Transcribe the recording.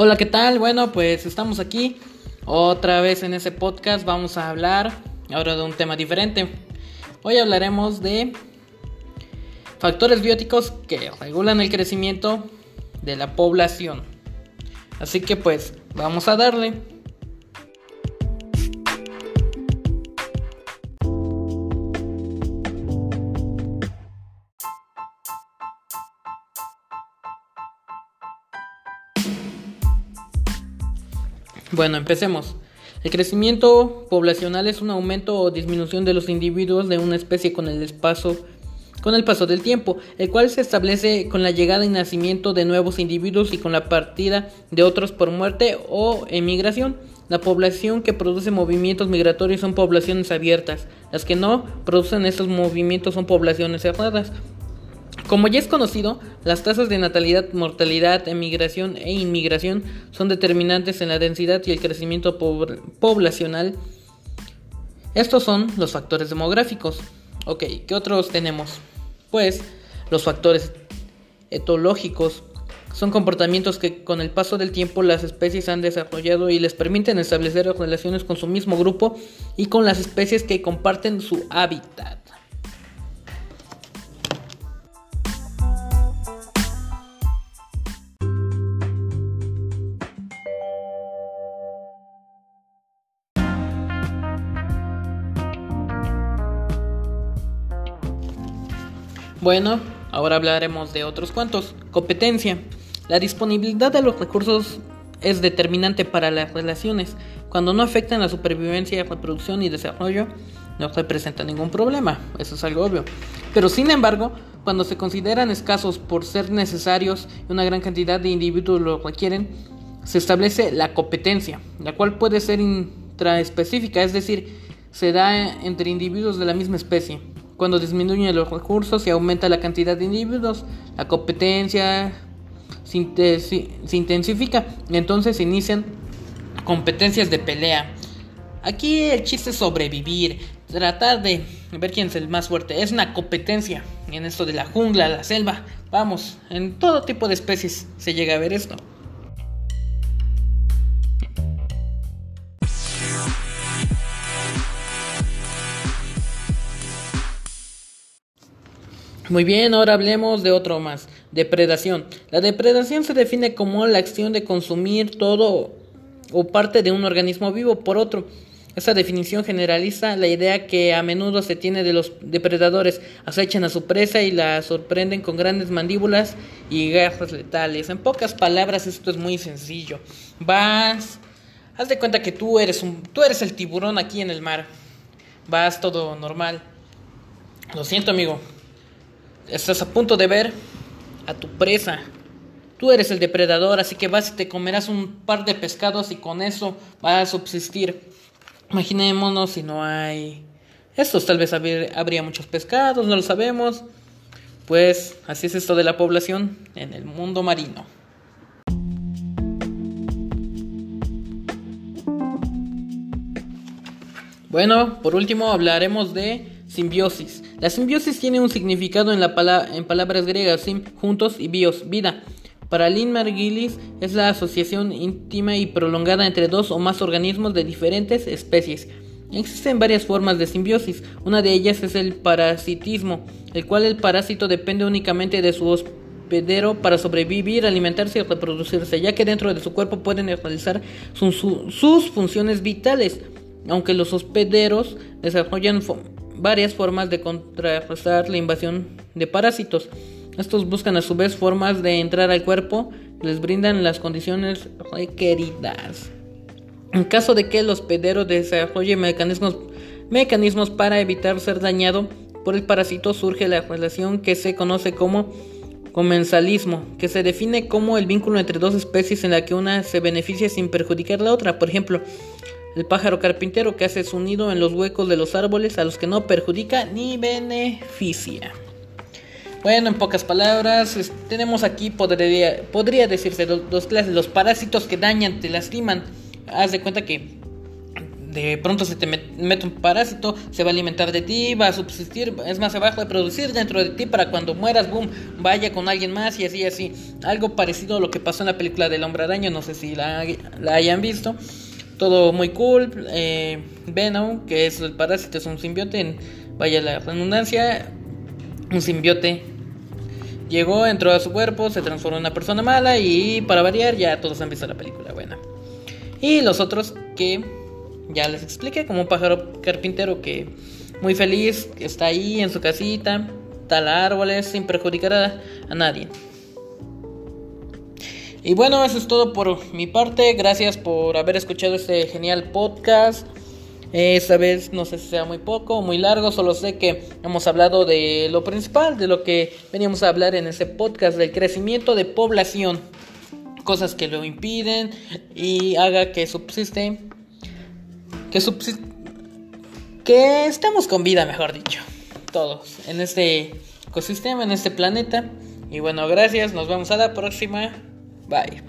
Hola, ¿qué tal? Bueno, pues estamos aquí otra vez en ese podcast. Vamos a hablar ahora de un tema diferente. Hoy hablaremos de factores bióticos que regulan el crecimiento de la población. Así que pues vamos a darle. Bueno, empecemos. El crecimiento poblacional es un aumento o disminución de los individuos de una especie con el con el paso del tiempo, el cual se establece con la llegada y nacimiento de nuevos individuos y con la partida de otros por muerte o emigración. La población que produce movimientos migratorios son poblaciones abiertas, las que no producen estos movimientos son poblaciones cerradas. Como ya es conocido, las tasas de natalidad, mortalidad, emigración e inmigración son determinantes en la densidad y el crecimiento poblacional. Estos son los factores demográficos. Ok, ¿qué otros tenemos? Pues los factores etológicos son comportamientos que con el paso del tiempo las especies han desarrollado y les permiten establecer relaciones con su mismo grupo y con las especies que comparten su hábitat. Bueno, ahora hablaremos de otros cuantos. Competencia. La disponibilidad de los recursos es determinante para las relaciones. Cuando no afectan la supervivencia, reproducción y desarrollo, no representa ningún problema. Eso es algo obvio. Pero sin embargo, cuando se consideran escasos por ser necesarios y una gran cantidad de individuos lo requieren, se establece la competencia, la cual puede ser intraespecífica, es decir, se da entre individuos de la misma especie. Cuando disminuyen los recursos y aumenta la cantidad de individuos, la competencia se, intensifica entonces se inician competencias de pelea. Aquí el chiste es sobrevivir, tratar de ver quién es el más fuerte. Es una competencia en esto de la jungla, la selva. Vamos, en todo tipo de especies se llega a ver esto. Muy bien, ahora hablemos de otro más, depredación. La depredación se define como la acción de consumir todo o parte de un organismo vivo por otro. Esta definición generaliza la idea que a menudo se tiene de los depredadores. Acechan a su presa y la sorprenden con grandes mandíbulas y garras letales. En pocas palabras, esto es muy sencillo. Vas, haz de cuenta que tú eres un, tú eres el tiburón aquí en el mar. Vas todo normal. Lo siento, amigo. Estás a punto de ver a tu presa. Tú eres el depredador, así que vas y te comerás un par de pescados y con eso vas a subsistir. Imaginémonos si no hay... Estos tal vez habría muchos pescados, no lo sabemos. Pues así es esto de la población en el mundo marino. Bueno, por último hablaremos de La simbiosis tiene un significado en, la en palabras griegas sim, juntos y bios, vida. Para Lynn Margulis es la asociación íntima y prolongada entre dos o más organismos de diferentes especies. Existen varias formas de simbiosis. Una de ellas es el parasitismo, el cual el parásito depende únicamente de su hospedero para sobrevivir, alimentarse y reproducirse, ya que dentro de su cuerpo pueden realizar sus funciones vitales, aunque los hospederos desarrollan varias formas de contrarrestar la invasión de parásitos. Estos buscan a su vez formas de entrar al cuerpo les brindan las condiciones requeridas. En caso de que el hospedero desarrolle mecanismos, mecanismos para evitar ser dañado por el parásito, surge la relación que se conoce como comensalismo, que se define como el vínculo entre dos especies en la que una se beneficia sin perjudicar a la otra. Por ejemplo, el pájaro carpintero que hace su nido en los huecos de los árboles a los que no perjudica ni beneficia. Bueno, en pocas palabras, tenemos aquí, podría, podría decirse, dos, clases. Los parásitos que dañan, te lastiman. Haz de cuenta que de pronto se te mete un parásito, se va a alimentar de ti, va a subsistir, es más, se va a dentro de ti para cuando mueras, boom, vaya con alguien más y así, así. Algo parecido a lo que pasó en la película del hombre araña, no sé si la, hayan visto. Todo muy cool. Eh, Venom, que es el parásito, es un simbiote, vaya la redundancia, un simbiote. Llegó, entró a su cuerpo, se transformó en una persona mala y para variar ya todos han visto la película buena. Y los otros que ya les expliqué, como un pájaro carpintero que muy feliz está ahí en su casita, tala árboles sin perjudicar a, nadie. Y bueno, eso es todo por mi parte. Gracias por haber escuchado este genial podcast. Esta vez no sé si sea muy poco o muy largo, solo sé que hemos hablado de lo principal, de lo que veníamos a hablar en ese podcast, del crecimiento de población, cosas que lo impiden y haga que subsiste que, que estamos con vida, mejor dicho, todos, en este ecosistema, en este planeta. Y bueno, gracias, nos vemos a la próxima. Bye.